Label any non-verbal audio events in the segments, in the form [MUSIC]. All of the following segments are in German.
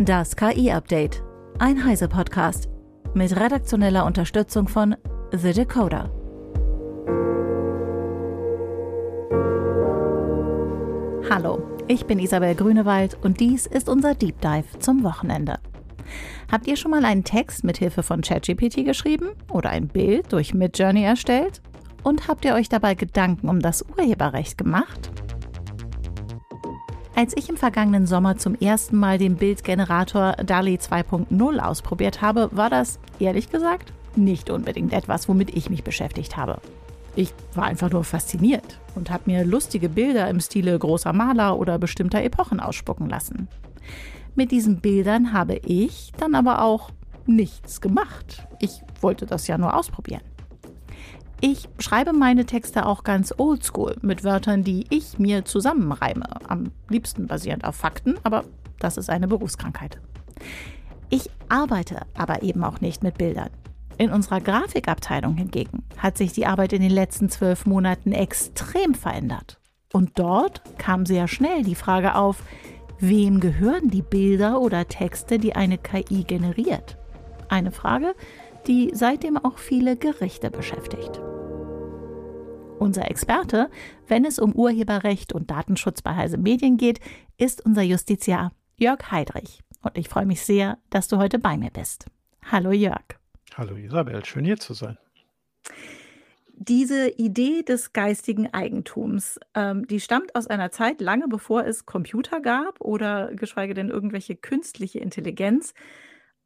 Das KI-Update. Ein Heise-Podcast. Mit redaktioneller Unterstützung von The Decoder. Hallo, ich bin Isabel Grünewald und dies ist unser Deep Dive zum Wochenende. Habt ihr schon mal einen Text mit Hilfe von ChatGPT geschrieben oder ein Bild durch Midjourney erstellt? Und habt ihr euch dabei Gedanken um das Urheberrecht gemacht? Als ich im vergangenen Sommer zum ersten Mal den Bildgenerator DALI 2.0 ausprobiert habe, war das, ehrlich gesagt, nicht unbedingt etwas, womit ich mich beschäftigt habe. Ich war einfach nur fasziniert und habe mir lustige Bilder im Stile großer Maler oder bestimmter Epochen ausspucken lassen. Mit diesen Bildern habe ich dann aber auch nichts gemacht. Ich wollte das ja nur ausprobieren. Ich schreibe meine Texte auch ganz oldschool mit Wörtern, die ich mir zusammenreime, am liebsten basierend auf Fakten, aber das ist eine Berufskrankheit. Ich arbeite aber eben auch nicht mit Bildern. In unserer Grafikabteilung hingegen hat sich die Arbeit in den letzten zwölf Monaten extrem verändert. Und dort kam sehr schnell die Frage auf, wem gehören die Bilder oder Texte, die eine KI generiert? Eine Frage, die seitdem auch viele Gerichte beschäftigt. Unser Experte, wenn es um Urheberrecht und Datenschutz bei Heise Medien geht, ist unser Justiziar Jörg Heidrich. Und ich freue mich sehr, dass du heute bei mir bist. Hallo Jörg. Hallo Isabel, schön hier zu sein. Diese Idee des geistigen Eigentums, ähm, die stammt aus einer Zeit lange bevor es Computer gab oder geschweige denn irgendwelche künstliche Intelligenz.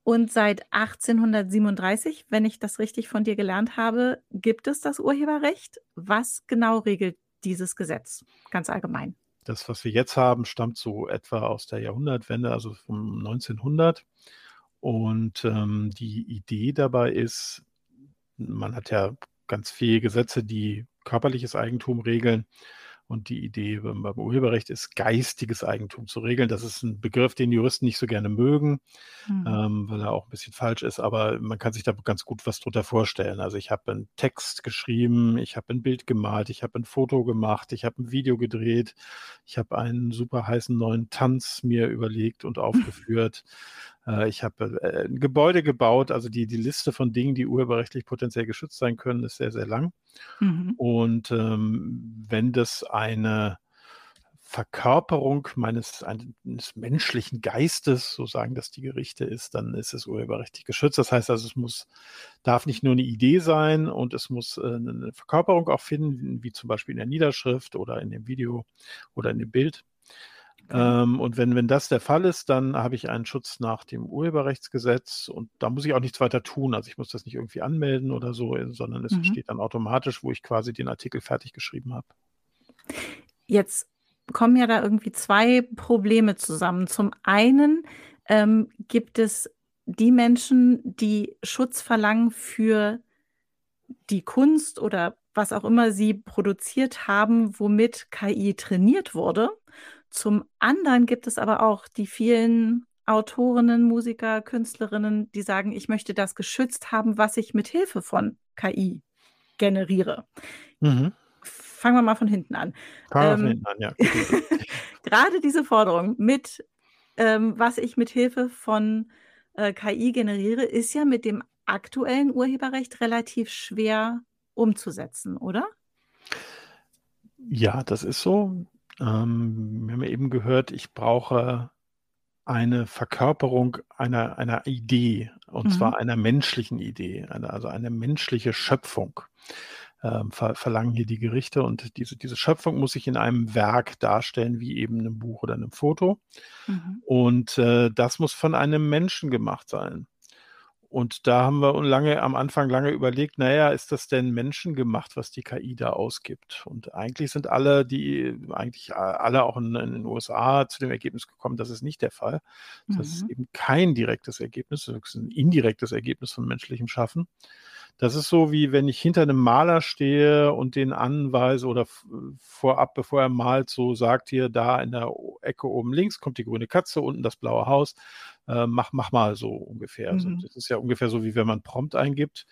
Und seit 1837, wenn ich das richtig von dir gelernt habe, gibt es das Urheberrecht. Was genau regelt dieses Gesetz ganz allgemein? Das, was wir jetzt haben, stammt so etwa aus der Jahrhundertwende, also vom 1900. Und ähm, die Idee dabei ist, man hat ja ganz viele Gesetze, die körperliches Eigentum regeln. Und die Idee beim Urheberrecht ist, geistiges Eigentum zu regeln. Das ist ein Begriff, den Juristen nicht so gerne mögen, mhm. ähm, weil er auch ein bisschen falsch ist, aber man kann sich da ganz gut was drunter vorstellen. Also ich habe einen Text geschrieben, ich habe ein Bild gemalt, ich habe ein Foto gemacht, ich habe ein Video gedreht, ich habe einen super heißen neuen Tanz mir überlegt und [LAUGHS] aufgeführt. Äh, ich habe äh, ein Gebäude gebaut, also die, die Liste von Dingen, die urheberrechtlich potenziell geschützt sein können, ist sehr, sehr lang. Mhm. Und ähm, wenn das eine Verkörperung meines eines menschlichen Geistes, so sagen das die Gerichte ist, dann ist es urheberrechtlich geschützt. Das heißt also, es muss, darf nicht nur eine Idee sein und es muss äh, eine Verkörperung auch finden, wie zum Beispiel in der Niederschrift oder in dem Video oder in dem Bild. Ähm, und wenn, wenn das der Fall ist, dann habe ich einen Schutz nach dem Urheberrechtsgesetz und da muss ich auch nichts weiter tun. Also ich muss das nicht irgendwie anmelden oder so, sondern es mhm. steht dann automatisch, wo ich quasi den Artikel fertig geschrieben habe. Jetzt kommen ja da irgendwie zwei Probleme zusammen. Zum einen ähm, gibt es die Menschen, die Schutz verlangen für die Kunst oder was auch immer sie produziert haben, womit KI trainiert wurde. Zum anderen gibt es aber auch die vielen Autorinnen, Musiker, Künstlerinnen, die sagen, ich möchte das geschützt haben, was ich mit Hilfe von KI generiere. Mhm. Fangen wir mal von hinten an. Fangen ähm, hinten an, ja. [LAUGHS] gerade diese Forderung mit, ähm, was ich mit Hilfe von äh, KI generiere, ist ja mit dem aktuellen Urheberrecht relativ schwer umzusetzen, oder? Ja, das ist so. Ähm, wir haben eben gehört, ich brauche eine Verkörperung einer, einer Idee, und mhm. zwar einer menschlichen Idee, eine, also eine menschliche Schöpfung. Ähm, ver verlangen hier die Gerichte und diese, diese Schöpfung muss sich in einem Werk darstellen, wie eben einem Buch oder einem Foto. Mhm. Und äh, das muss von einem Menschen gemacht sein. Und da haben wir lange am Anfang lange überlegt, naja, ist das denn menschengemacht, was die KI da ausgibt? Und eigentlich sind alle, die eigentlich alle auch in, in den USA zu dem Ergebnis gekommen, das ist nicht der Fall. Das mhm. ist eben kein direktes Ergebnis, das ist ein indirektes Ergebnis von menschlichem Schaffen. Das ist so, wie wenn ich hinter einem Maler stehe und den anweise oder vorab, bevor er malt, so sagt hier, da in der Ecke oben links kommt die grüne Katze, unten das blaue Haus äh, mach, mach mal so ungefähr. Also mhm. Also das ist ja ungefähr so, wie wenn man Prompt eingibt.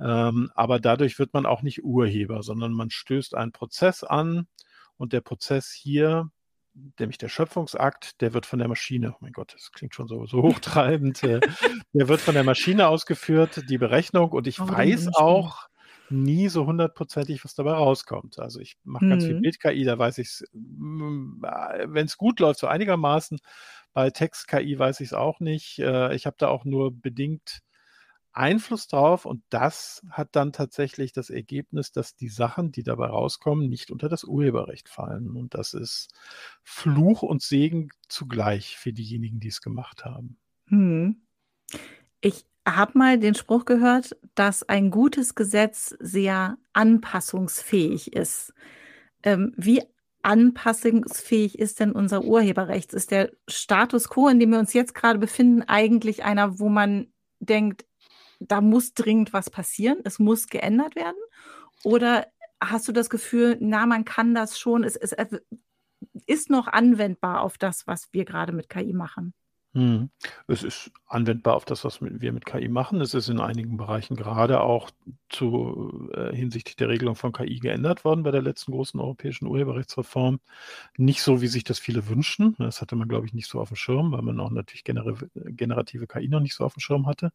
Ähm, aber dadurch wird man auch nicht Urheber, sondern man stößt einen Prozess an und der Prozess hier nämlich der Schöpfungsakt, der wird von der Maschine, oh mein Gott, das klingt schon so, so hochtreibend, äh, [LAUGHS] der wird von der Maschine ausgeführt, die Berechnung, und ich oh, weiß auch nie so hundertprozentig, was dabei rauskommt. Also ich mache mhm. ganz viel mhm. Bild-KI, da weiß ich es, mm, wenn es gut läuft, so einigermaßen. Bei Text-KI weiß ich es auch nicht. Äh, ich habe da auch nur bedingt Einfluss drauf und das hat dann tatsächlich das Ergebnis, dass die Sachen, die dabei rauskommen, nicht unter das Urheberrecht fallen. Und das ist Fluch und Segen zugleich für diejenigen, die es gemacht haben. Hm. Ich habe mal den Spruch gehört, dass ein gutes Gesetz sehr anpassungsfähig ist. Ähm, wie anpassungsfähig ist denn unser Urheberrecht? Ist der Status quo, in dem wir uns jetzt gerade befinden, eigentlich einer, wo man denkt, da muss dringend was passieren, es muss geändert werden? Oder hast du das Gefühl, na, man kann das schon, es, es ist noch anwendbar auf das, was wir gerade mit KI machen? Hm. Es ist anwendbar auf das, was wir mit KI machen. Es ist in einigen Bereichen gerade auch zu, äh, hinsichtlich der Regelung von KI geändert worden bei der letzten großen europäischen Urheberrechtsreform. Nicht so, wie sich das viele wünschen. Das hatte man, glaube ich, nicht so auf dem Schirm, weil man auch natürlich gener generative KI noch nicht so auf dem Schirm hatte.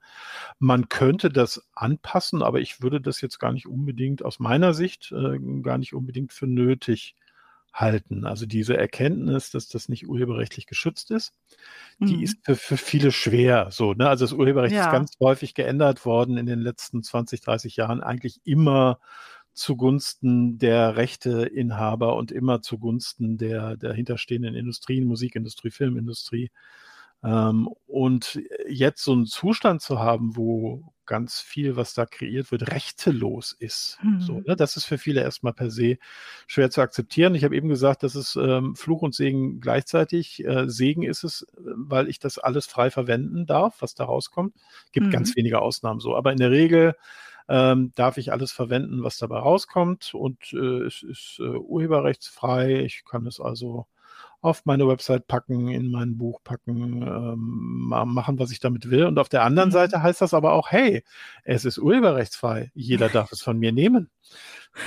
Man könnte das anpassen, aber ich würde das jetzt gar nicht unbedingt aus meiner Sicht äh, gar nicht unbedingt für nötig halten. Also diese Erkenntnis, dass das nicht urheberrechtlich geschützt ist, mhm. die ist für, für, viele schwer. So, ne? Also das Urheberrecht ja. ist ganz häufig geändert worden in den letzten 20, 30 Jahren, eigentlich immer zugunsten der Rechteinhaber und immer zugunsten der dahinterstehenden Industrien, Musikindustrie, Filmindustrie. Ähm, und jetzt so einen Zustand zu haben, wo ganz viel, was da kreiert wird, rechtelos ist. Mhm. So, ne? Das ist für viele erstmal per se schwer zu akzeptieren. Ich habe eben gesagt, das ist ähm, Fluch und Segen gleichzeitig. Äh, Segen ist es, weil ich das alles frei verwenden darf, was da rauskommt. Gibt mhm. ganz wenige Ausnahmen so. Aber in der Regel ähm, darf ich alles verwenden, was dabei rauskommt. Und äh, es ist äh, urheberrechtsfrei. Ich kann es also auf meine Website packen, in mein Buch packen, ähm, machen, was ich damit will. Und auf der anderen mhm. Seite heißt das aber auch, hey, es ist urheberrechtsfrei. Jeder darf es von mir nehmen.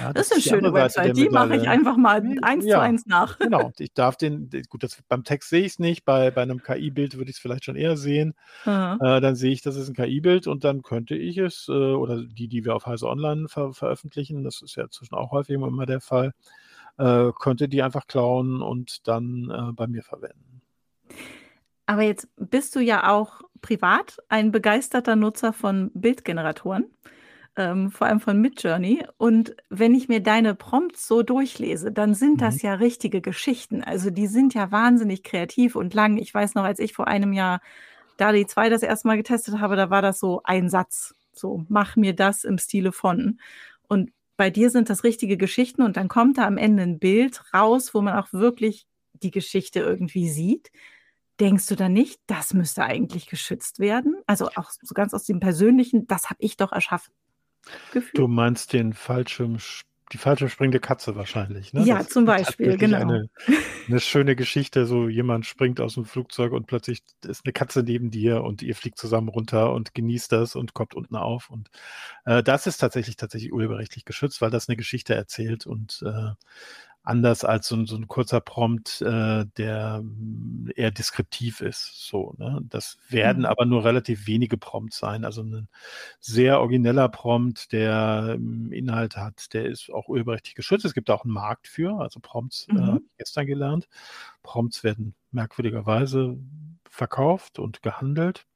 Ja, das, das, ist eine schöne Website. Die mache ich einfach mal eins ja, zu eins nach. Genau. Ich darf den, gut, das, beim Text sehe ich es nicht. Bei, bei einem KI-Bild würde ich es vielleicht schon eher sehen. Äh, dann sehe ich, das ist ein KI-Bild und dann könnte ich es, äh, oder die, die wir auf Heise Online ver veröffentlichen, das ist ja zwischen auch häufig immer der Fall, äh, könnte die einfach klauen und dann äh, bei mir verwenden. Aber jetzt bist du ja auch privat ein begeisterter Nutzer von Bildgeneratoren, ähm, vor allem von Midjourney. Und wenn ich mir deine Prompts so durchlese, dann sind mhm. das ja richtige Geschichten. Also die sind ja wahnsinnig kreativ und lang. Ich weiß noch, als ich vor einem Jahr DALI 2 das erste Mal getestet habe, da war das so ein Satz. So, mach mir das im Stile von. Und bei dir sind das richtige Geschichten und dann kommt da am Ende ein Bild raus, wo man auch wirklich die Geschichte irgendwie sieht. Denkst du da nicht, das müsste eigentlich geschützt werden? Also auch so ganz aus dem Persönlichen, das habe ich doch erschaffen. Gefühl. Du meinst den Fallschirm die falsche springende Katze wahrscheinlich. Ne? Ja, das zum Beispiel, genau. Eine, eine, schöne Geschichte, so jemand springt aus dem Flugzeug und plötzlich ist eine Katze neben dir und ihr fliegt zusammen runter und genießt das und kommt unten auf. Und äh, das ist tatsächlich tatsächlich urheberrechtlich geschützt, weil das eine Geschichte erzählt und äh, anders als so, so ein kurzer Prompt, äh, der mm, eher deskriptiv ist. So, ne? Das werden mhm. aber nur relativ wenige Prompts sein. Also ein sehr origineller Prompt, der ähm, Inhalt hat, der ist auch urheberrechtlich geschützt. Es gibt auch einen Markt für, also Prompts, mhm. äh, habe ich gestern gelernt. Prompts werden merkwürdigerweise verkauft und gehandelt.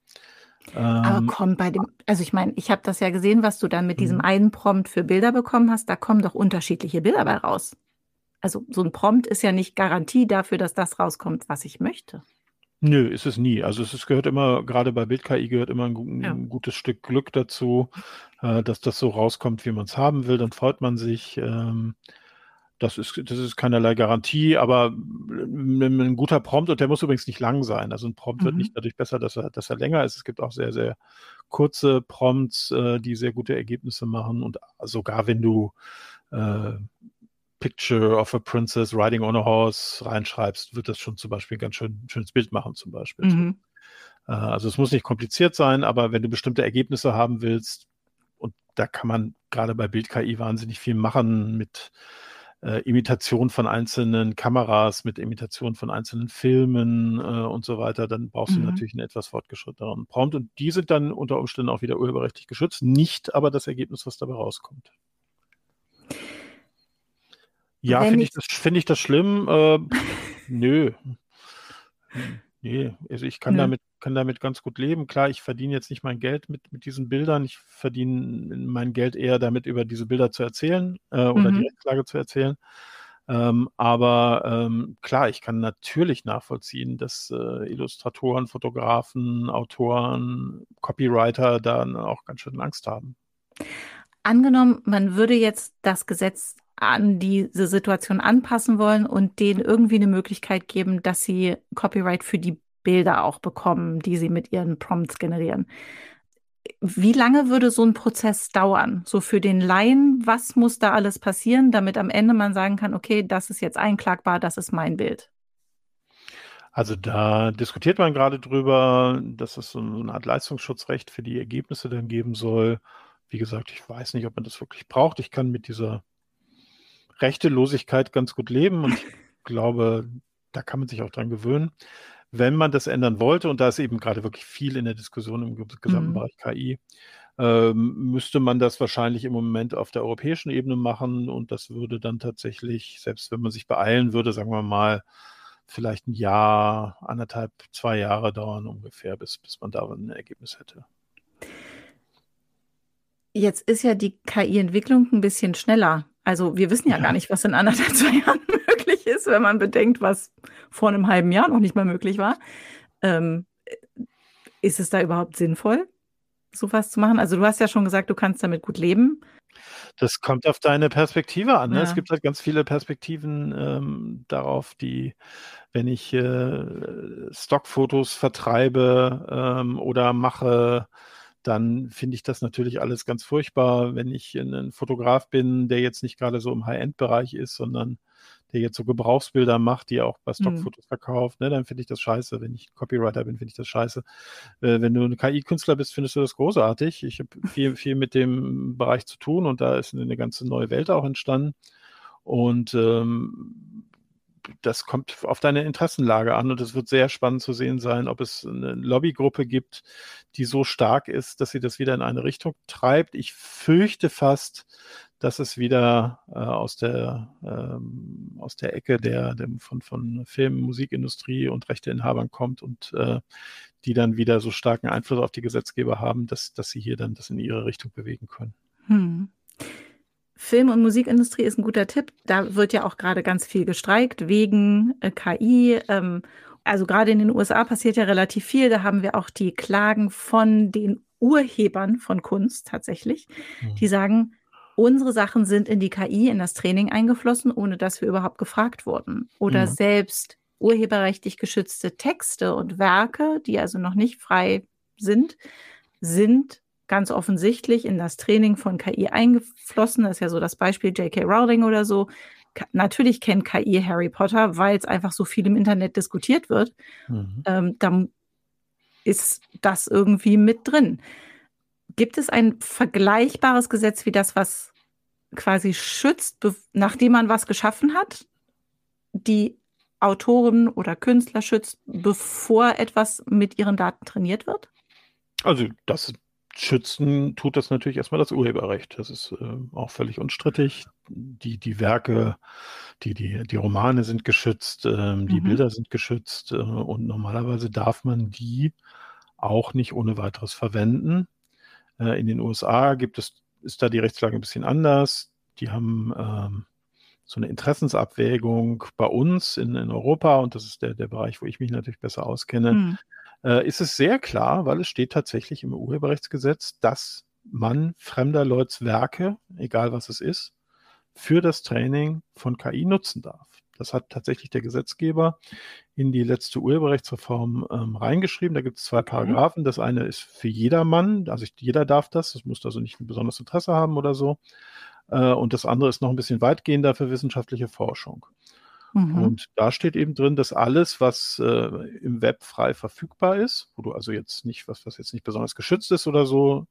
Aber ähm, komm, bei dem, also ich meine, ich habe das ja gesehen, was du dann mit diesem mhm. einen Prompt für Bilder bekommen hast, da kommen doch unterschiedliche Bilder bei raus also so ein Prompt ist ja nicht Garantie dafür, dass das rauskommt, was ich möchte. Nö, ist es nie. Also es, es gehört immer, gerade bei BildKI gehört immer ein, ja. ein gutes Stück Glück dazu, äh, dass das so rauskommt, wie man es haben will. Dann freut man sich. Ähm, das ist, das ist keinerlei Garantie, aber ein, ein guter Prompt, und der muss übrigens nicht lang sein. Also ein Prompt mhm. wird nicht dadurch besser, dass er, dass er länger ist. Es gibt auch sehr, sehr kurze Prompts, äh, die sehr gute Ergebnisse machen. Und sogar wenn du äh, Picture of a Princess Riding on a Horse reinschreibst, wird das schon zum Beispiel ein ganz schön, schönes Bild machen, zum Beispiel. Mhm. Äh, also es muss nicht kompliziert sein, aber wenn du bestimmte Ergebnisse haben willst, und da kann man gerade bei Bild-KI wahnsinnig viel machen mit äh, Imitation von einzelnen Kameras, mit Imitation von einzelnen Filmen äh, und so weiter, dann brauchst mhm. du natürlich einen etwas fortgeschritteneren Prompt. Und die sind dann unter Umständen auch wieder urheberrechtlich geschützt, nicht aber das Ergebnis, was dabei rauskommt. Ja, finde ich, das, find ich das schlimm? Äh, nö. Nee, also ich kann, damit, kann damit ganz gut leben. Klar, ich verdiene jetzt nicht mein Geld mit, mit diesen Bildern. Ich verdiene mein Geld eher damit, über diese Bilder zu erzählen äh, oder mhm. die Rechtslage zu erzählen. Ähm, aber ähm, klar, ich kann natürlich nachvollziehen, dass äh, Illustratoren, Fotografen, Autoren, Copywriter dann auch ganz schön Angst haben. Angenommen, man würde jetzt das Gesetz an diese Situation anpassen wollen und denen irgendwie eine Möglichkeit geben, dass sie Copyright für die Bilder auch bekommen, die sie mit ihren Prompts generieren. Wie lange würde so ein Prozess dauern? So für den Laien, was muss da alles passieren, damit am Ende man sagen kann, okay, das ist jetzt einklagbar, das ist mein Bild? Also da diskutiert man gerade drüber, dass es so eine Art Leistungsschutzrecht für die Ergebnisse dann geben soll. Wie gesagt, ich weiß nicht, ob man das wirklich braucht. Ich kann mit dieser Rechtelosigkeit ganz gut leben und ich [LAUGHS] glaube, da kann man sich auch dran gewöhnen. Wenn man das ändern wollte, und da ist eben gerade wirklich viel in der Diskussion im gesamten mhm. Bereich KI, ähm, müsste man das wahrscheinlich im Moment auf der europäischen Ebene machen und das würde dann tatsächlich, selbst wenn man sich beeilen würde, sagen wir mal, vielleicht ein Jahr, anderthalb, zwei Jahre dauern ungefähr, bis, bis man da ein Ergebnis hätte. Jetzt ist ja die KI-Entwicklung ein bisschen schneller also wir wissen ja, ja, gar nicht, was in anderthalb, zwei Jahren [LAUGHS] möglich ist, wenn man bedenkt, was vor einem halben Jahr noch nicht mal möglich war. Ähm, ist es da überhaupt sinnvoll, sowas zu machen? Also du hast ja schon gesagt, du kannst damit gut leben. Das kommt auf deine Perspektive an. Ne? Ja. Es gibt halt ganz viele Perspektiven ähm, darauf, die, wenn ich äh, Stockfotos vertreibe ähm, oder mache, dann finde ich das natürlich alles ganz furchtbar. Wenn ich ein Fotograf bin, der jetzt nicht gerade so im High-End-Bereich ist, sondern der jetzt so Gebrauchsbilder macht, die er auch bei mhm. Stockfotos mhm. verkauft, ne, dann finde ich das scheiße. Wenn ich Copywriter bin, finde ich das scheiße. Äh, wenn du ein KI-Künstler bist, findest du das großartig. Ich habe viel, viel mit dem Bereich zu tun und da ist eine ganze neue Welt auch entstanden. Und ähm, das kommt auf deine Interessenlage an und es wird sehr spannend zu sehen sein, ob es eine Lobbygruppe gibt, die so stark ist, dass sie das wieder in eine Richtung treibt. Ich fürchte fast, dass es wieder äh, aus, der, ähm, aus der Ecke der, der von, von Film, Musikindustrie und Rechteinhabern kommt und äh, die dann wieder so starken Einfluss auf die Gesetzgeber haben, dass, dass sie hier dann das in ihre Richtung bewegen können. Hm. Film- und Musikindustrie ist ein guter Tipp. Da wird ja auch gerade ganz viel gestreikt wegen äh, KI. Ähm, also gerade in den USA passiert ja relativ viel. Da haben wir auch die Klagen von den Urhebern von Kunst tatsächlich, mhm. die sagen, unsere Sachen sind in die KI, in das Training eingeflossen, ohne dass wir überhaupt gefragt wurden. Oder mhm. selbst urheberrechtlich geschützte Texte und Werke, die also noch nicht frei sind, sind ganz offensichtlich in das Training von KI eingeflossen. Das ist ja so das Beispiel J.K. Rowling oder so. Natürlich kennt KI Harry Potter, weil es einfach so viel im Internet diskutiert wird. Mhm. Ähm, dann ist das irgendwie mit drin. Gibt es ein vergleichbares Gesetz wie das, was quasi schützt, nachdem man was geschaffen hat, die Autoren oder Künstler schützt, bevor etwas mit ihren Daten trainiert wird? Also das schützen tut das natürlich erstmal das Urheberrecht. Das ist äh, auch völlig unstrittig. Die, die Werke, die, die, die Romane sind geschützt, äh, die mhm. Bilder sind geschützt äh, und normalerweise darf man die auch nicht ohne weiteres verwenden. Äh, in den USA gibt es, ist da die Rechtslage ein bisschen anders. Die haben ähm, so eine Interessensabwägung bei uns in, in Europa und das ist der, der Bereich, wo ich mich natürlich besser auskenne. Mhm äh, ist es sehr klar, weil es steht tatsächlich im Urheberrechtsgesetz, dass man fremder Leuts Werke, egal was es ist, für das Training von KI nutzen darf. Das hat tatsächlich der Gesetzgeber in die letzte Urheberrechtsreform ähm, reingeschrieben. Da gibt es zwei Paragraphen. Das eine ist für jedermann, also jeder darf das. Das muss also nicht ein besonderes Interesse haben oder so. Äh, und das andere ist noch ein bisschen weitgehender für wissenschaftliche Forschung. Mhm. Und da steht eben drin, dass alles, was äh, im Web frei verfügbar ist, wo du also jetzt nicht, was, was jetzt nicht besonders geschützt ist oder so,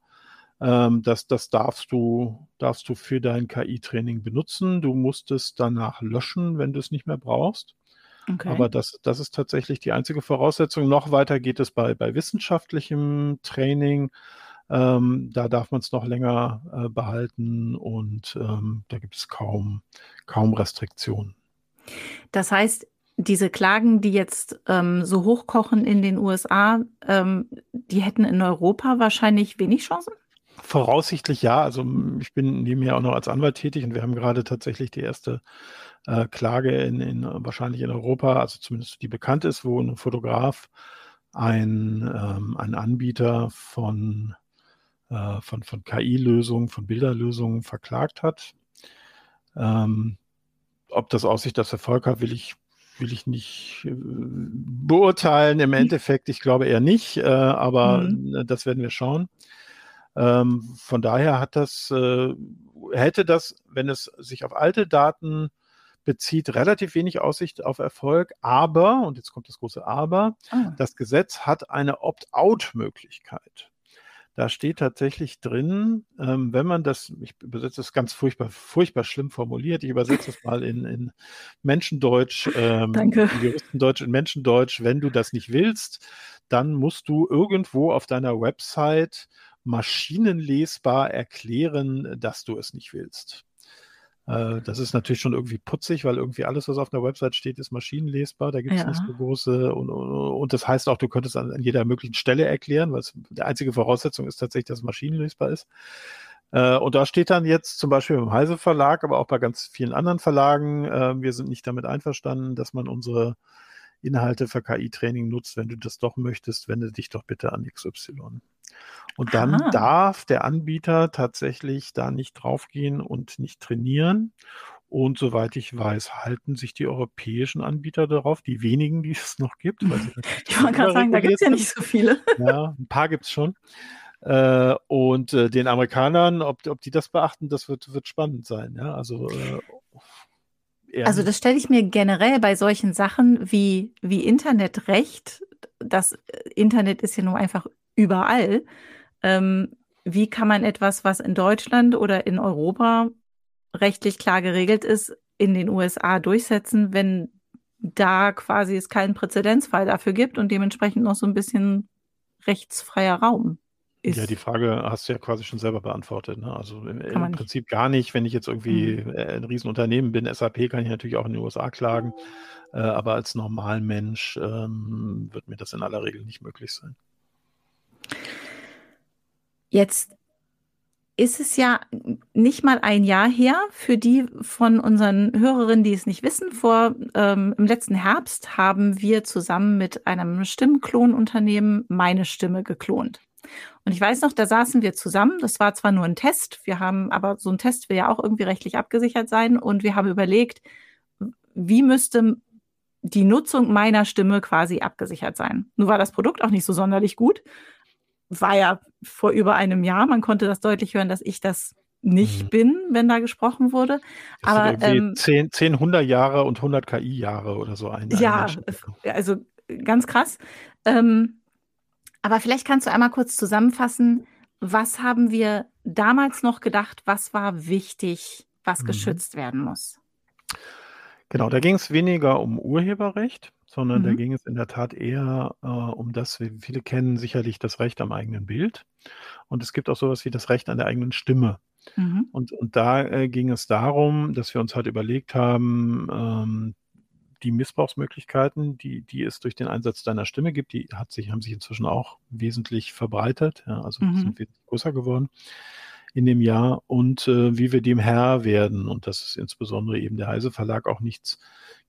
Ähm, das, das darfst du, darfst du für dein KI-Training benutzen. Du musst es danach löschen, wenn du es nicht mehr brauchst. Okay. Aber das, das ist tatsächlich die einzige Voraussetzung. Noch weiter geht es bei, bei wissenschaftlichem Training. Ähm, da darf man es noch länger äh, behalten und ähm, da gibt es kaum, kaum Restriktionen. Das heißt, diese Klagen, die jetzt ähm, so hochkochen in den USA, ähm, die hätten in Europa wahrscheinlich wenig Chancen? Voraussichtlich ja. Also ich bin nebenher auch noch als Anwalt tätig und wir haben gerade tatsächlich die erste äh, Klage in, in, wahrscheinlich in Europa, also zumindest die bekannt ist, wo ein Fotograf ein, ähm, ein Anbieter von, äh, von, von KI-Lösungen, von Bilderlösungen verklagt hat. Ähm, ob das Aussicht das Erfolg hat, will ich, will ich nicht äh, beurteilen. Im Endeffekt, ich glaube eher nicht, äh, aber mhm. das werden wir schauen. Ähm, von daher hat das, äh, hätte das, wenn es sich auf alte Daten bezieht, relativ wenig Aussicht auf Erfolg. Aber, und jetzt kommt das große Aber, ah. das Gesetz hat eine Opt-out-Möglichkeit. Da steht tatsächlich drin, ähm, wenn man das, ich übersetze das ganz furchtbar, furchtbar schlimm formuliert, ich übersetze es mal in, in Menschendeutsch, ähm, Danke. in Juristendeutsch, in Menschendeutsch, wenn du das nicht willst, dann musst du irgendwo auf deiner Website maschinenlesbar erklären, dass du es nicht willst. Äh, das ist natürlich schon irgendwie putzig, weil irgendwie alles, was auf einer Website steht, ist maschinenlesbar. Da gibt es ja. nicht so große. Und, und, das heißt auch, du könntest an, an jeder möglichen Stelle erklären, weil die einzige Voraussetzung ist tatsächlich, dass es maschinenlesbar ist. Äh, und da steht dann jetzt zum Beispiel im Heise Verlag, aber auch bei ganz vielen anderen Verlagen, äh, wir sind nicht damit einverstanden, dass man unsere Inhalte für KI-Training nutzt. Wenn du das doch möchtest, wende dich doch bitte an XY. Und dann Aha. darf der Anbieter tatsächlich da nicht draufgehen und nicht trainieren. Und soweit ich weiß, halten sich die europäischen Anbieter darauf, die wenigen, die es noch gibt. Weil [LAUGHS] ich wollte gerade sagen, da gibt es ja nicht so viele. [LAUGHS] Ja, ein paar gibt es schon. Äh, und äh, den Amerikanern, ob, ob die das beachten, das wird, wird spannend sein. Ja, also äh, also das stelle ich mir generell bei solchen Sachen wie, wie Internetrecht, das äh, Internet ist ja nur einfach überall. Ähm, wie kann man etwas, was in Deutschland oder in Europa rechtlich klar geregelt ist, in den USA durchsetzen, wenn da quasi es keinen Präzedenzfall dafür gibt und dementsprechend noch so ein bisschen rechtsfreier Raum? Ist. Ja, die Frage hast du ja quasi schon selber beantwortet. Ne? Also im, im Prinzip gar nicht, wenn ich jetzt irgendwie mhm. Ein Riesenunternehmen bin, SAP kann ich natürlich auch in den USA klagen, äh, aber als Normalmensch ähm, wird mir das in aller Regel nicht möglich sein. Jetzt ist es ja nicht mal ein Jahr her. Für die von unseren Hörerinnen, die es nicht wissen, vor ähm, im letzten Herbst haben wir zusammen mit einem Stimmklonunternehmen meine Stimme geklont. Und ich weiß noch, da saßen wir zusammen. Das war zwar nur ein Test, wir haben, aber so ein Test will ja auch irgendwie rechtlich abgesichert sein. Und wir haben überlegt, wie müsste die Nutzung meiner Stimme quasi abgesichert sein. Nur war das Produkt auch nicht so sonderlich gut. War ja vor über einem Jahr. Man konnte das deutlich hören, dass ich das nicht mhm. bin, wenn da gesprochen wurde. Das Aber ähm, 10, 10, 100 Jahre und 100 KI-Jahre oder so ein. Ja, also ganz krass. Ähm, aber vielleicht kannst du einmal kurz zusammenfassen, was haben wir damals noch gedacht, was war wichtig, was mhm. geschützt werden muss? Genau, da ging es weniger um Urheberrecht, sondern mhm. da ging es in der Tat eher äh, um das, wie viele kennen sicherlich das Recht am eigenen Bild. Und es gibt auch sowas wie das Recht an der eigenen Stimme. Mhm. Und, und da äh, ging es darum, dass wir uns halt überlegt haben, ähm, die Missbrauchsmöglichkeiten, die, die es durch den Einsatz deiner Stimme gibt, die hat sich, haben sich inzwischen auch wesentlich verbreitet, ja, also mhm. sind wesentlich größer geworden in dem Jahr und äh, wie wir dem Herr werden und dass es insbesondere eben der Heise Verlag auch nichts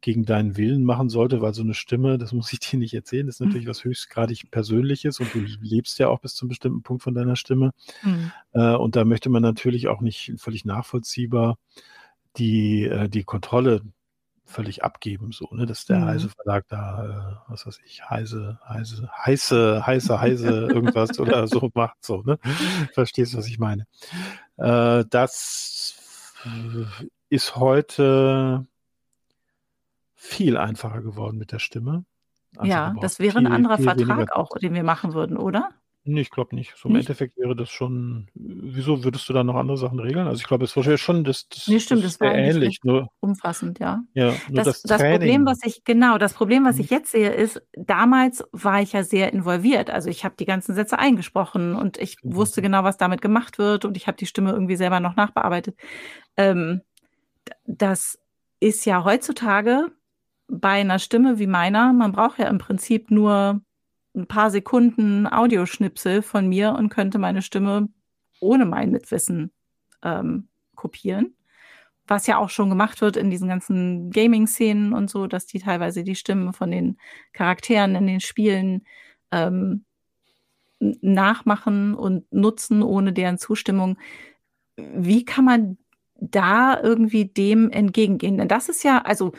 gegen deinen Willen machen sollte, weil so eine Stimme, das muss ich dir nicht erzählen, ist natürlich mhm. was höchstgradig Persönliches und du lebst ja auch bis zu einem bestimmten Punkt von deiner Stimme. Mhm. Äh, und da möchte man natürlich auch nicht völlig nachvollziehbar die, äh, die Kontrolle völlig abgeben, so, ne, dass der mhm. Heise Verlag da, äh, was weiß ich, Heise, Heise, heiße, heiße, heiße, irgendwas oder so [LAUGHS] macht, so, ne? Verstehst, du, was ich meine? Äh, das ist heute viel einfacher geworden mit der Stimme. Also ja, das wäre viel, ein anderer Vertrag auch, den wir machen würden, oder? Nee, ich glaube nicht. So im Nicht? Endeffekt wäre das schon. Wieso würdest du da noch andere Sachen regeln? Also ich glaube, es wäre schon das, das, Nee, stimmt, das das war ähnlich. Nur, umfassend, ja. ja, nur Das, das das Problem, Training. was ich, genau, das Problem, was Mhm. ich jetzt sehe, ist, damals war ich ja sehr involviert. Also ich habe die ganzen Sätze eingesprochen und ich Mhm. wusste genau, was damit gemacht wird und ich habe die Stimme irgendwie selber noch nachbearbeitet. Ähm, das ist ja heutzutage bei einer Stimme wie meiner, man braucht ja im Prinzip nur ein paar Sekunden Audioschnipsel von mir und könnte meine Stimme ohne mein Mitwissen ähm, kopieren. Was ja auch schon gemacht wird in diesen ganzen Gaming-Szenen und so, dass die teilweise die Stimmen von den Charakteren in den Spielen ähm, nachmachen und nutzen ohne deren Zustimmung. Wie kann man da irgendwie dem entgegengehen? Denn das ist ja, also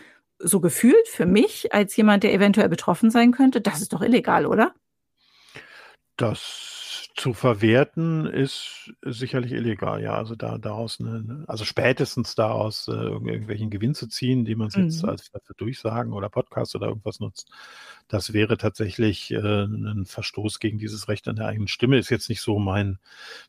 so gefühlt für mich, als jemand, der eventuell betroffen sein könnte, das ist doch illegal, oder? Das zu verwerten ist sicherlich illegal, ja. Also da daraus eine, also spätestens daraus äh, irgend- irgendwelchen Gewinn zu ziehen, die man es jetzt Mhm. als für Durchsagen oder Podcast oder irgendwas nutzt, das wäre tatsächlich äh, ein Verstoß gegen dieses Recht an der eigenen Stimme. Ist jetzt nicht so mein,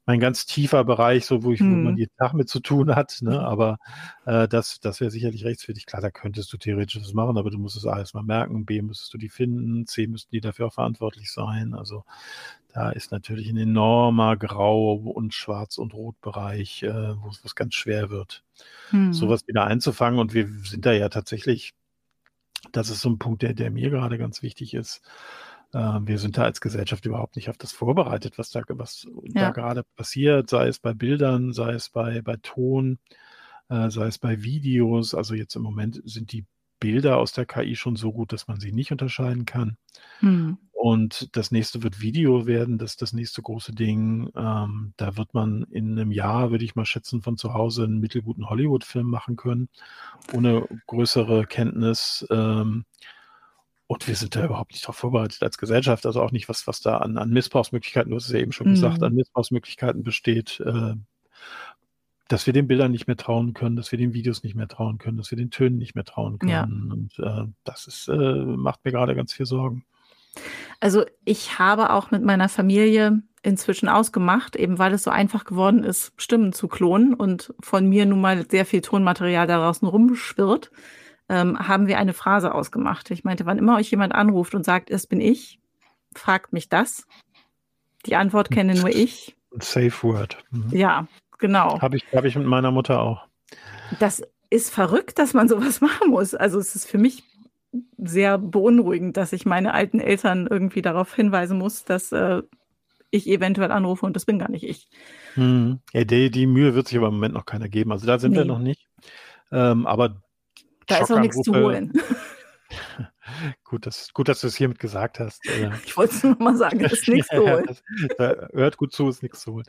mein ganz tiefer Bereich, so wo ich, wo man Mhm. jeden Tag mit zu tun hat, ne? Aber äh, das, das wäre sicherlich rechtswidrig. Klar, da könntest du theoretisch was machen, aber du musst es A erstmal merken, B müsstest du die finden, C müssten die dafür auch verantwortlich sein. Also da ist natürlich ein enormer Grau- und Schwarz- und Rotbereich, äh, wo es was ganz schwer wird, Hm. sowas wieder einzufangen. Und wir sind da ja tatsächlich, das ist so ein Punkt, der, der mir gerade ganz wichtig ist. Äh, wir sind da als Gesellschaft überhaupt nicht auf das vorbereitet, was da, was da Ja. gerade passiert, sei es bei Bildern, sei es bei, bei Ton, äh, sei es bei Videos. Also jetzt im Moment sind die Bilder aus der KI schon so gut, dass man sie nicht unterscheiden kann. Hm. Und das nächste wird Video werden, das ist das nächste große Ding. Ähm, da wird man in einem Jahr, würde ich mal schätzen, von zu Hause einen mittelguten Hollywood-Film machen können, ohne größere Kenntnis. Ähm, und wir sind da überhaupt nicht darauf vorbereitet als Gesellschaft, also auch nicht, was, was da an, an Missbrauchsmöglichkeiten, du hast es ja eben schon gesagt, Mhm. an Missbrauchsmöglichkeiten besteht, äh, dass wir den Bildern nicht mehr trauen können, dass wir den Videos nicht mehr trauen können, dass wir den Tönen nicht mehr trauen können. Ja. Und äh, das ist, äh, macht mir gerade ganz viel Sorgen. Also ich habe auch mit meiner Familie inzwischen ausgemacht, eben weil es so einfach geworden ist, Stimmen zu klonen und von mir nun mal sehr viel Tonmaterial da draußen rumschwirrt, ähm, haben wir eine Phrase ausgemacht. Ich meinte, wann immer euch jemand anruft und sagt, es bin ich, fragt mich das. Die Antwort kenne nur ich. Safe Word. Mhm. Ja, genau. Habe ich, hab ich mit meiner Mutter auch. Das ist verrückt, dass man sowas [LAUGHS] machen muss. Also es ist für mich sehr beunruhigend, dass ich meine alten Eltern irgendwie darauf hinweisen muss, dass äh, ich eventuell anrufe und das bin gar nicht ich. Mhm. Ja, die, die Mühe wird sich aber im Moment noch keiner geben. Also da sind wir Nee. noch nicht. Ähm, aber Da ist auch nichts zu holen. [LAUGHS] Gut, dass, gut, dass du es hiermit gesagt hast. Äh, [LAUGHS] Ich wollte es nur mal sagen, da ist nichts Ja, zu [LAUGHS] ja, holen. das, da hört gut zu, ist nichts zu holen.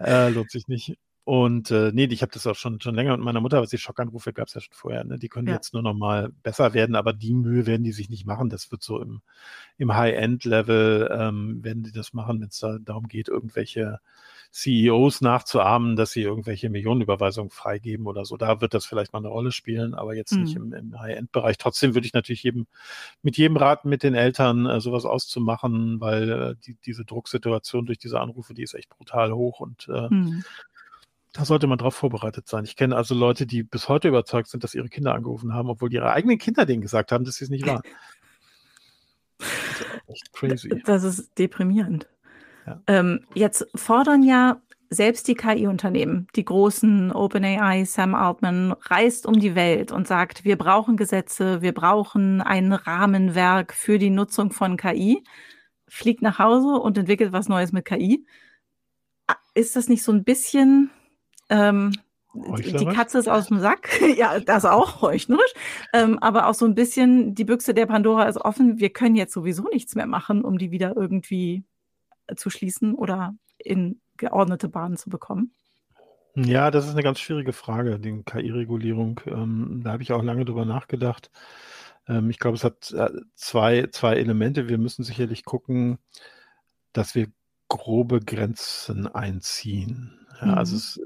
Äh, lohnt sich nicht. Und äh, nee, ich habe das auch schon, schon länger mit meiner Mutter, aber die Schockanrufe gab es ja schon vorher. Ne? Die können Ja. jetzt nur noch mal besser werden, aber die Mühe werden die sich nicht machen. Das wird so im, im High-End-Level, ähm, werden die das machen, wenn es da darum geht, irgendwelche CEOs nachzuahmen, dass sie irgendwelche Millionenüberweisungen freigeben oder so. Da wird das vielleicht mal eine Rolle spielen, aber jetzt Mhm. nicht im, im High-End-Bereich. Trotzdem würde ich natürlich jedem, mit jedem raten, mit den Eltern äh, sowas auszumachen, weil äh, die, diese Drucksituation durch diese Anrufe, die ist echt brutal hoch und äh, Hm. Da sollte man darauf vorbereitet sein. Ich kenne also Leute, die bis heute überzeugt sind, dass ihre Kinder angerufen haben, obwohl ihre eigenen Kinder denen gesagt haben, dass sie es nicht waren. Das ist echt crazy. [LAUGHS] Das ist deprimierend. Ja. Ähm, jetzt fordern ja selbst die KI-Unternehmen, die großen OpenAI, Sam Altman, reist um die Welt und sagt, wir brauchen Gesetze, wir brauchen ein Rahmenwerk für die Nutzung von KI, fliegt nach Hause und entwickelt was Neues mit KI. Ist das nicht so ein bisschen ähm, die? Katze ist aus dem Sack? [LAUGHS] ja, das auch heuchlerisch. Ähm, aber auch so ein bisschen, die Büchse der Pandora ist offen. Wir können jetzt sowieso nichts mehr machen, um die wieder irgendwie zu schließen oder in geordnete Bahnen zu bekommen. Ja, das ist eine ganz schwierige Frage, die KI-Regulierung. Ähm, da habe ich auch lange drüber nachgedacht. Ähm, ich glaube, es hat äh, zwei, zwei Elemente. Wir müssen sicherlich gucken, dass wir grobe Grenzen einziehen. Ja, Mhm. Also es,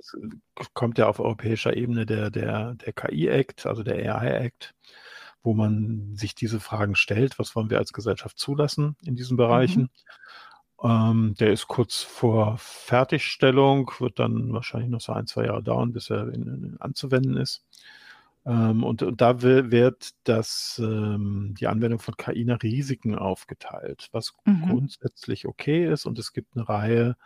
es kommt ja auf europäischer Ebene der, der, der KI-Act, also der AI-Act, wo man sich diese Fragen stellt, was wollen wir als Gesellschaft zulassen in diesen Bereichen. Ähm, der ist kurz vor Fertigstellung, wird dann wahrscheinlich noch so ein, zwei Jahre dauern, bis er in, in, anzuwenden ist. Ähm, und, und, da wird das, ähm, die Anwendung von KI nach Risiken aufgeteilt, was mhm. grundsätzlich okay ist. Und es gibt eine Reihe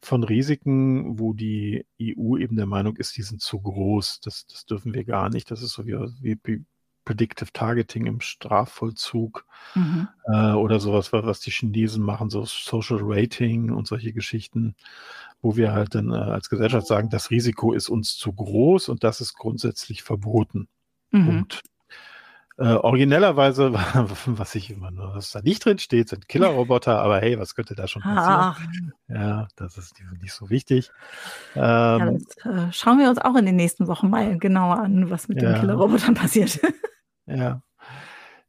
von Risiken, wo die EU eben der Meinung ist, die sind zu groß. Das, das dürfen wir gar nicht. Das ist so wie, wie Predictive Targeting im Strafvollzug mhm. äh, oder sowas, was die Chinesen machen, so Social Rating und solche Geschichten, wo wir halt dann äh, als Gesellschaft sagen, das Risiko ist uns zu groß und das ist grundsätzlich verboten. Mhm. Und äh, originellerweise, [LAUGHS] was ich immer nur, was da nicht drin steht, sind Killerroboter, [LAUGHS] aber hey, was könnte da schon passieren? Ach. Ja, das ist nicht so wichtig. Ähm, ja, das, äh, schauen wir uns auch in den nächsten Wochen mal genauer an, was mit ja. den Killerrobotern passiert. [LAUGHS] Ja.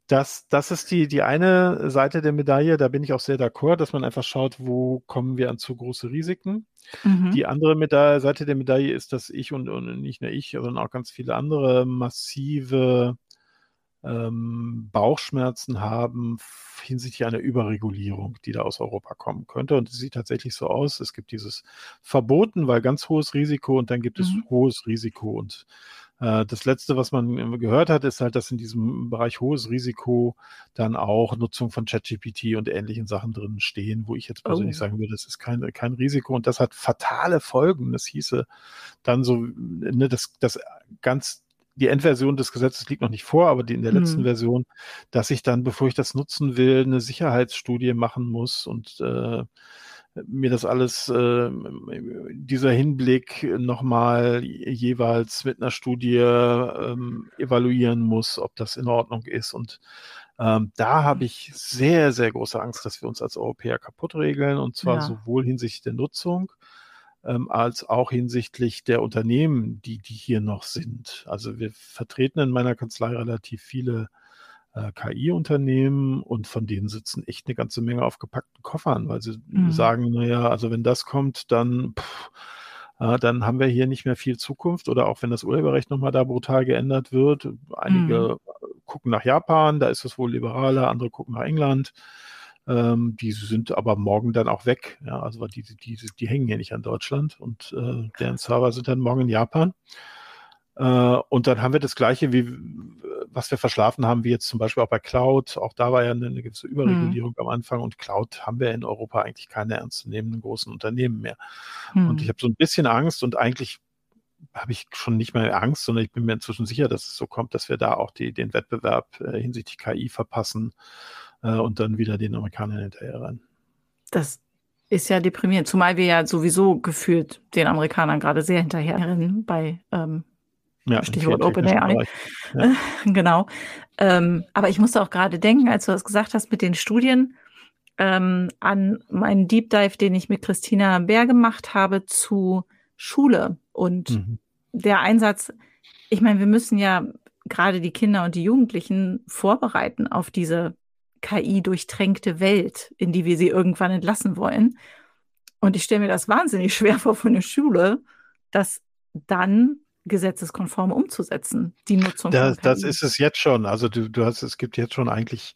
Das, das ist die, die eine Seite der Medaille, da bin ich auch sehr d'accord, dass man einfach schaut, wo kommen wir an zu große Risiken. Mhm. Die andere Medaille, Seite der Medaille ist, dass ich und, und nicht nur ich, sondern auch ganz viele andere massive ähm, Bauchschmerzen haben hinsichtlich einer Überregulierung, die da aus Europa kommen könnte. Und es sieht tatsächlich so aus. Es gibt dieses Verboten, weil ganz hohes Risiko und dann gibt es mhm. hohes Risiko und das letzte, was man gehört hat, ist halt, dass in diesem Bereich hohes Risiko dann auch Nutzung von ChatGPT und ähnlichen Sachen drin stehen, wo ich jetzt persönlich oh. sagen würde, das ist kein, kein Risiko und das hat fatale Folgen. Das hieße dann so, ne, das, das ganz die Endversion des Gesetzes liegt noch nicht vor, aber die in der letzten mhm. Version, dass ich dann, bevor ich das nutzen will, eine Sicherheitsstudie machen muss und äh, mir das alles, äh, dieser Hinblick nochmal jeweils mit einer Studie ähm, evaluieren muss, ob das in Ordnung ist. Und ähm, da habe ich sehr, sehr große Angst, dass wir uns als Europäer kaputt regeln und zwar ja. sowohl hinsichtlich der Nutzung ähm, als auch hinsichtlich der Unternehmen, die, die hier noch sind. Also wir vertreten in meiner Kanzlei relativ viele äh, KI-Unternehmen und von denen sitzen echt eine ganze Menge auf gepackten Koffern, weil sie mhm. sagen, naja, also wenn das kommt, dann, pff, äh, dann haben wir hier nicht mehr viel Zukunft oder auch wenn das Urheberrecht nochmal da brutal geändert wird. Einige mhm. gucken nach Japan, da ist es wohl liberaler, andere gucken nach England. Ähm, die sind aber morgen dann auch weg. Ja, also die, die, die hängen ja nicht an Deutschland und äh, deren Server sind dann morgen in Japan. Äh, und dann haben wir das Gleiche, wie was wir verschlafen haben, wie jetzt zum Beispiel auch bei Cloud. Auch da war ja eine, eine gewisse Überregulierung mhm. am Anfang und Cloud haben wir in Europa eigentlich keine ernstzunehmenden großen Unternehmen mehr. Mhm. Und ich habe so ein bisschen Angst und eigentlich habe ich schon nicht mehr Angst, sondern ich bin mir inzwischen sicher, dass es so kommt, dass wir da auch die, den Wettbewerb äh, hinsichtlich KI verpassen äh, und dann wieder den Amerikanern hinterherrennen. Das ist ja deprimierend, zumal wir ja sowieso gefühlt den Amerikanern gerade sehr hinterherrennen bei ähm, ja, Stichwort OpenAI. Ja. genau. Ähm, aber ich musste auch gerade denken, als du das gesagt hast mit den Studien, ähm, an meinen Deep Dive, den ich mit Christina Bär gemacht habe zu Schule und mhm. der Einsatz. Ich meine, wir müssen ja gerade die Kinder und die Jugendlichen vorbereiten auf diese KI-durchtränkte Welt, in die wir sie irgendwann entlassen wollen. Und ich stelle mir das wahnsinnig schwer vor von der Schule, dass dann gesetzeskonform umzusetzen, die Nutzung. Das, das ist es jetzt schon. Also du, du hast, es gibt jetzt schon eigentlich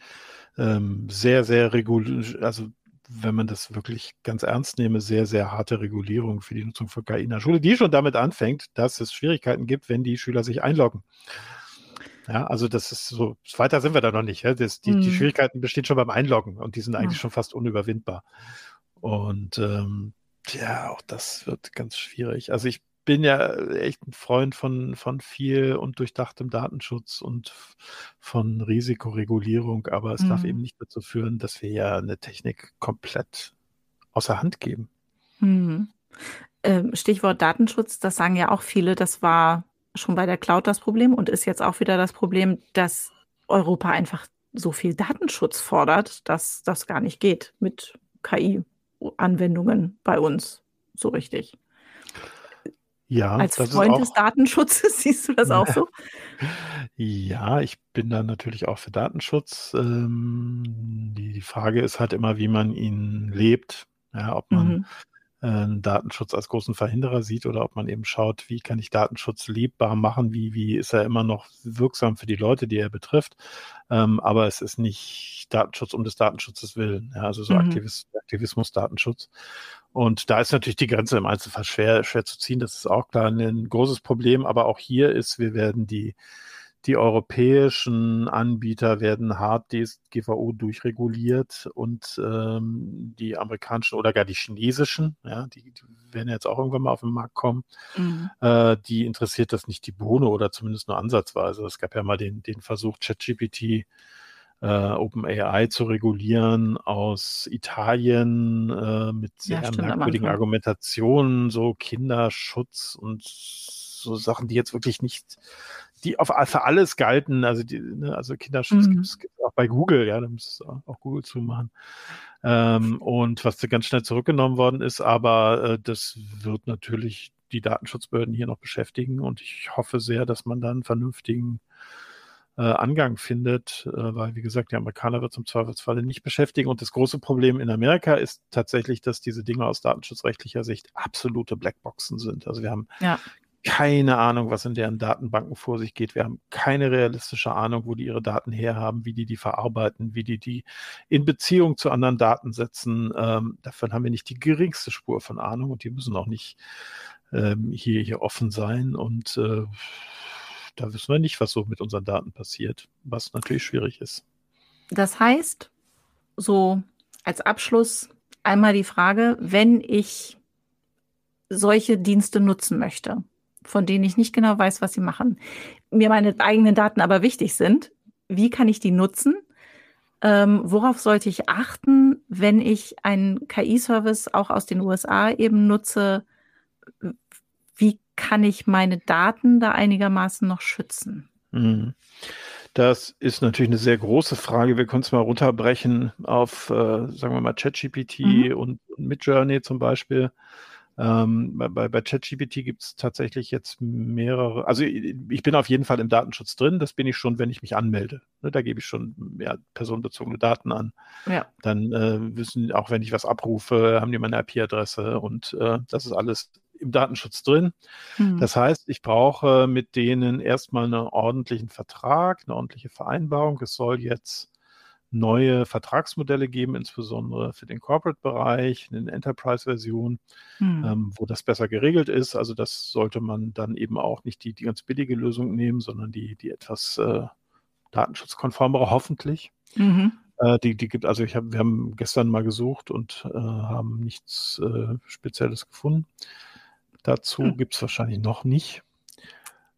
ähm, sehr, sehr reguliert, also wenn man das wirklich ganz ernst nehme, sehr, sehr harte Regulierung für die Nutzung von KI in der Schule, die schon damit anfängt, dass es Schwierigkeiten gibt, wenn die Schüler sich einloggen. Ja, also das ist so, weiter sind wir da noch nicht. Ja? Das, die, mm. die, mhm. Schwierigkeiten bestehen schon beim Einloggen und die sind eigentlich ja. schon fast unüberwindbar. Und ähm, ja, auch das wird ganz schwierig. Also ich bin ja echt ein Freund von, von viel und durchdachtem Datenschutz und von Risikoregulierung, aber es mhm. darf eben nicht dazu führen, dass wir ja eine Technik komplett außer Hand geben. Mhm. Ähm, Stichwort Datenschutz, das sagen ja auch viele, das war schon bei der Cloud das Problem und ist jetzt auch wieder das Problem, dass Europa einfach so viel Datenschutz fordert, dass das gar nicht geht mit KI-Anwendungen bei uns so richtig. Ja, Als Freund des Datenschutzes [LAUGHS] siehst du das auch so? Ja, ich bin da natürlich auch für Datenschutz. Ähm, die, die Frage ist halt immer, wie man ihn lebt. Ja, ob man mhm. Äh, Datenschutz als großen Verhinderer sieht oder ob man eben schaut, wie kann ich Datenschutz lebbar machen, wie, wie ist er immer noch wirksam für die Leute, die er betrifft. Ähm, aber es ist nicht Datenschutz um des Datenschutzes willen. Ja, also so mhm. Aktivis, Aktivismus, Datenschutz. Und da ist natürlich die Grenze im Einzelfall schwer, schwer zu ziehen. Das ist auch klar ein großes Problem. Aber auch hier ist, wir werden die die europäischen Anbieter werden hart DSGVO durchreguliert und ähm, die amerikanischen oder gar die chinesischen, ja, die, die, werden jetzt auch irgendwann mal auf den Markt kommen, mhm. äh, die interessiert das nicht die Bohne oder zumindest nur ansatzweise. Es gab ja mal den, den Versuch, ChatGPT äh, OpenAI zu regulieren aus Italien äh, mit sehr ja, merkwürdigen Argumentationen, so Kinderschutz und so Sachen, die jetzt wirklich nicht die auf, für alles galten. Also, die, ne, also Kinderschutz mhm. gibt es auch bei Google, ja, da muss es auch Google zumachen. Ähm, und was ganz schnell zurückgenommen worden ist, aber äh, das wird natürlich die Datenschutzbehörden hier noch beschäftigen und ich hoffe sehr, dass man dann einen vernünftigen äh, Angang findet, äh, weil, wie gesagt, die Amerikaner wird zum Zweifelsfalle nicht beschäftigen. Und das große Problem in Amerika ist tatsächlich, dass diese Dinge aus datenschutzrechtlicher Sicht absolute Blackboxen sind. Also wir haben ja keine Ahnung, was in deren Datenbanken vor sich geht. Wir haben keine realistische Ahnung, wo die ihre Daten herhaben, wie die die verarbeiten, wie die die in Beziehung zu anderen Daten setzen. Ähm, davon haben wir nicht die geringste Spur von Ahnung und die müssen auch nicht ähm, hier, hier offen sein. Und äh, da wissen wir nicht, was so mit unseren Daten passiert, was natürlich schwierig ist. Das heißt, so als Abschluss einmal die Frage, wenn ich solche Dienste nutzen möchte, von denen ich nicht genau weiß, was sie machen, mir meine eigenen Daten aber wichtig sind, wie kann ich die nutzen? Ähm, worauf sollte ich achten, wenn ich einen KI-Service auch aus den USA eben nutze? Wie kann ich meine Daten da einigermaßen noch schützen? Mhm. Das ist natürlich eine sehr große Frage. Wir können es mal runterbrechen auf, äh, sagen wir mal, ChatGPT mhm. und Midjourney zum Beispiel. Ähm, bei, bei ChatGPT gibt es tatsächlich jetzt mehrere, also ich bin auf jeden Fall im Datenschutz drin, das bin ich schon, wenn ich mich anmelde. Ne, da gebe ich schon ja, personenbezogene Daten an. Ja. Dann äh, wissen, auch wenn ich was abrufe, haben die meine IP-Adresse und äh, das ist alles im Datenschutz drin. Hm. Das heißt, ich brauche mit denen erstmal einen ordentlichen Vertrag, eine ordentliche Vereinbarung. Es soll jetzt neue Vertragsmodelle geben, insbesondere für den Corporate-Bereich, in den Enterprise-Version, hm. ähm, wo das besser geregelt ist. Also das sollte man dann eben auch nicht die, die ganz billige Lösung nehmen, sondern die, die etwas äh, datenschutzkonformere, hoffentlich. Mhm. Äh, die, die gibt, also ich habe, wir haben gestern mal gesucht und äh, haben nichts äh, Spezielles gefunden. Dazu hm. gibt es wahrscheinlich noch nicht.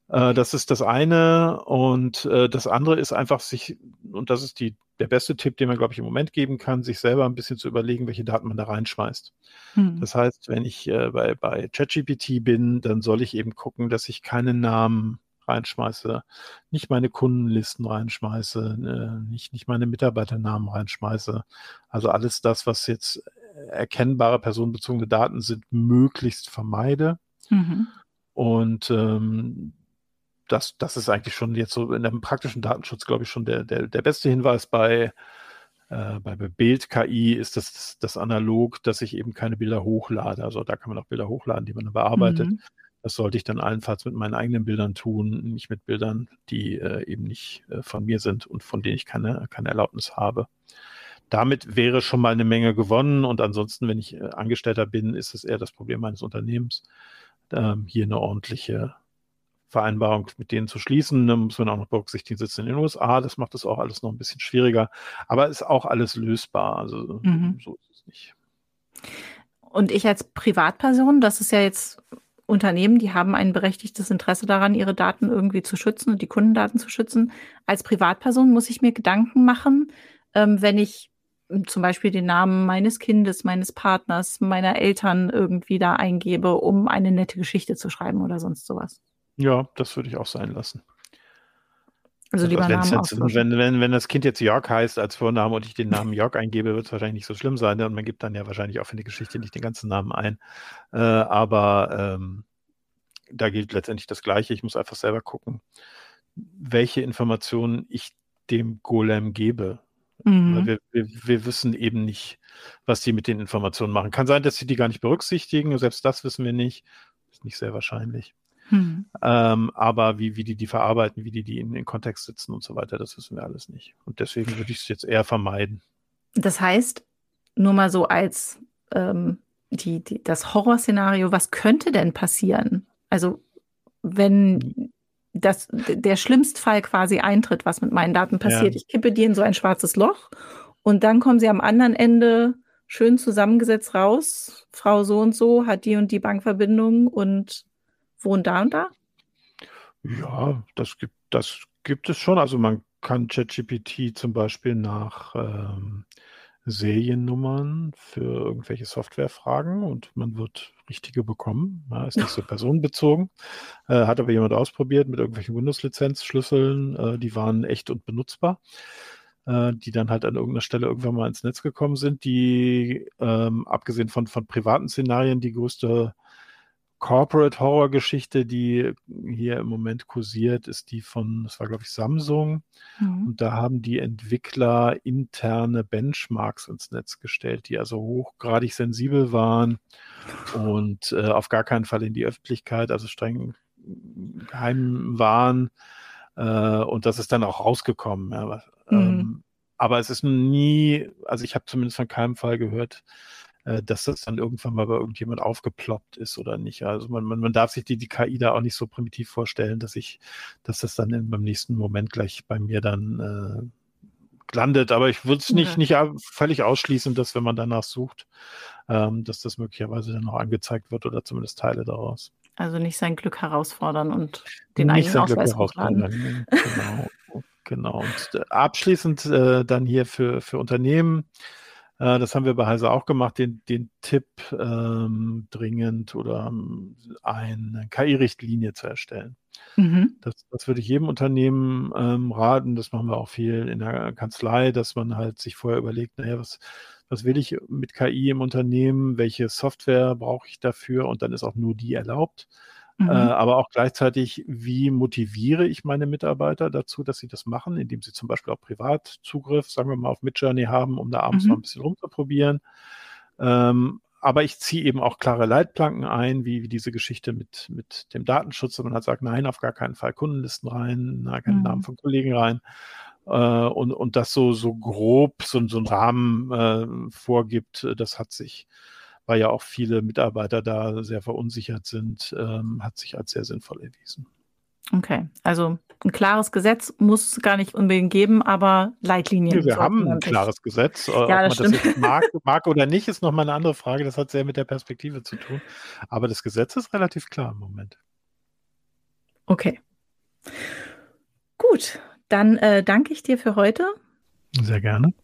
Äh, das ist das eine. Und äh, das andere ist einfach sich, und das ist die der beste Tipp, den man, glaube ich, im Moment geben kann, sich selber ein bisschen zu überlegen, welche Daten man da reinschmeißt. Hm. Das heißt, wenn ich äh, bei, bei ChatGPT bin, dann soll ich eben gucken, dass ich keinen Namen reinschmeiße, nicht meine Kundenlisten reinschmeiße, nicht, nicht meine Mitarbeiternamen reinschmeiße. Also alles das, was jetzt erkennbare personenbezogene Daten sind, möglichst vermeide. Mhm. Und ähm, das, das ist eigentlich schon jetzt so in dem praktischen Datenschutz, glaube ich, schon der, der, der beste Hinweis bei, äh, bei Bild-KI ist das, das analog, dass ich eben keine Bilder hochlade. Also da kann man auch Bilder hochladen, die man dann bearbeitet. Mhm. Das sollte ich dann allenfalls mit meinen eigenen Bildern tun, nicht mit Bildern, die äh, eben nicht äh, von mir sind und von denen ich keine, keine Erlaubnis habe. Damit wäre schon mal eine Menge gewonnen und ansonsten, wenn ich äh, Angestellter bin, ist es eher das Problem meines Unternehmens, ähm, hier eine ordentliche Vereinbarung mit denen zu schließen. Da muss man auch noch berücksichtigen, sitzen in den USA. Das macht das auch alles noch ein bisschen schwieriger. Aber ist auch alles lösbar. Also mhm. so ist es nicht. Und ich als Privatperson, das ist ja jetzt Unternehmen, die haben ein berechtigtes Interesse daran, ihre Daten irgendwie zu schützen und die Kundendaten zu schützen. Als Privatperson muss ich mir Gedanken machen, ähm, wenn ich zum Beispiel den Namen meines Kindes, meines Partners, meiner Eltern irgendwie da eingebe, um eine nette Geschichte zu schreiben oder sonst sowas. Ja, das würde ich auch sein lassen. Also lieber also, Namen jetzt, wenn, wenn, wenn das Kind jetzt Jörg heißt als Vorname und ich den Namen Jörg eingebe, wird es wahrscheinlich nicht so schlimm sein. Ne? Und man gibt dann ja wahrscheinlich auch für die Geschichte nicht den ganzen Namen ein. Äh, aber ähm, da gilt letztendlich das Gleiche. Ich muss einfach selber gucken, welche Informationen ich dem Golem gebe. Mhm. Wir, wir, wir, wissen eben nicht, was die mit den Informationen machen. Kann sein, dass sie die gar nicht berücksichtigen. Selbst das wissen wir nicht. Ist nicht sehr wahrscheinlich. Mhm. Ähm, aber wie, wie die die verarbeiten, wie die die in den Kontext sitzen und so weiter, das wissen wir alles nicht. Und deswegen würde ich es jetzt eher vermeiden. Das heißt, nur mal so als ähm, die, die, das Horrorszenario, was könnte denn passieren? Also wenn das, der Schlimmstfall quasi eintritt, was mit meinen Daten passiert. Ja. Ich kippe die in so ein schwarzes Loch und dann kommen sie am anderen Ende schön zusammengesetzt raus. Frau so und so hat die und die Bankverbindung und wohnt da und da? Ja, das gibt, das gibt es schon. Also man kann ChatGPT zum Beispiel nach ähm, Seriennummern für irgendwelche Softwarefragen und man wird richtige bekommen. Ja, ist nicht so [LAUGHS] personenbezogen. Äh, hat aber jemand ausprobiert mit irgendwelchen Windows-Lizenzschlüsseln. Äh, die waren echt und benutzbar. Äh, die dann halt an irgendeiner Stelle irgendwann mal ins Netz gekommen sind, die ähm, abgesehen von, von privaten Szenarien die größte Corporate Horror Geschichte, die hier im Moment kursiert, ist die von, das war glaube ich Samsung. Mhm. Und da haben die Entwickler interne Benchmarks ins Netz gestellt, die also hochgradig sensibel waren und äh, auf gar keinen Fall in die Öffentlichkeit, also streng geheim waren. Äh, und das ist dann auch rausgekommen. Ja. Mhm. Ähm, aber es ist nie, also ich habe zumindest von keinem Fall gehört, äh, dass das dann irgendwann mal bei irgendjemand aufgeploppt ist oder nicht. Also man, man, man darf sich die, die KI da auch nicht so primitiv vorstellen, dass ich, dass das dann in, beim nächsten Moment gleich bei mir dann äh, landet. Aber ich würde es nicht, ja. nicht völlig ausschließen, dass wenn man danach sucht, ähm, dass das möglicherweise dann noch angezeigt wird oder zumindest Teile daraus. Also nicht sein Glück herausfordern und den nicht eigenen Ausweis hochladen. Genau, genau. Und äh, abschließend äh, dann hier für, für Unternehmen äh, das haben wir bei Heise auch gemacht, den, den Tipp ähm, dringend oder ähm, eine KI-Richtlinie zu erstellen. Mhm. Das, das, würde ich jedem Unternehmen ähm, raten. Das machen wir auch viel in der Kanzlei, dass man halt sich vorher überlegt, naja, was, was will ich mit KI im Unternehmen? Welche Software brauche ich dafür? Und dann ist auch nur die erlaubt. Mhm. Äh, aber auch gleichzeitig, wie motiviere ich meine Mitarbeiter dazu, dass sie das machen, indem sie zum Beispiel auch Privatzugriff, sagen wir mal, auf Midjourney haben, um da abends mhm. mal ein bisschen rumzuprobieren. Ähm, aber ich ziehe eben auch klare Leitplanken ein, wie, wie diese Geschichte mit, mit dem Datenschutz, wenn man halt sagt, nein, auf gar keinen Fall Kundenlisten rein, na, keine mhm. Namen von Kollegen rein. Äh, und, und das so, so grob, so, so einen Rahmen äh, vorgibt, das hat sich weil ja auch viele Mitarbeiter da sehr verunsichert sind, ähm, hat sich als sehr sinnvoll erwiesen. Okay, also ein klares Gesetz muss es gar nicht unbedingt geben, aber Leitlinien. Ja, wir haben ein klares Gesetz. Ja, Ob man das, das jetzt [LAUGHS] mag, mag, oder nicht, ist nochmal eine andere Frage. Das hat sehr mit der Perspektive zu tun. Aber das Gesetz ist relativ klar im Moment. Okay. Gut, dann äh, danke ich dir für heute. Sehr gerne.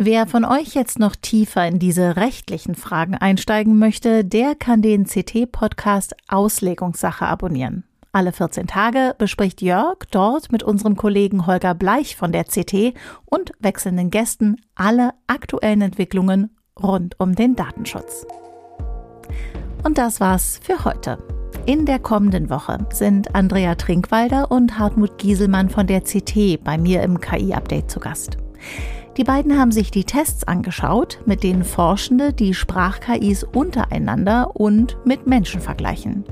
Wer von euch jetzt noch tiefer in diese rechtlichen Fragen einsteigen möchte, der kann den CT-Podcast Auslegungssache abonnieren. Alle 14 Tage bespricht Jörg dort mit unserem Kollegen Holger Bleich von der CT und wechselnden Gästen alle aktuellen Entwicklungen rund um den Datenschutz. Und das war's für heute. In der kommenden Woche sind Andrea Trinkwalder und Hartmut Gieselmann von der CT bei mir im KI-Update zu Gast. Die beiden haben sich die Tests angeschaut, mit denen Forschende die Sprach-KIs untereinander und mit Menschen vergleichen.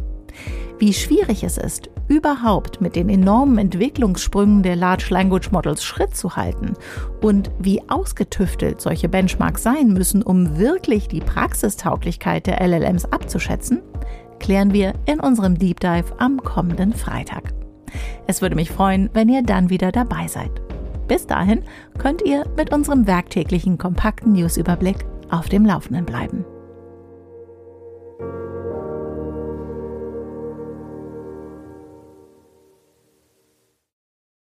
Wie schwierig es ist, überhaupt mit den enormen Entwicklungssprüngen der Large Language Models Schritt zu halten und wie ausgetüftelt solche Benchmarks sein müssen, um wirklich die Praxistauglichkeit der LLMs abzuschätzen, klären wir in unserem Deep Dive am kommenden Freitag. Es würde mich freuen, wenn ihr dann wieder dabei seid. Bis dahin könnt ihr mit unserem werktäglichen kompakten Newsüberblick auf dem Laufenden bleiben.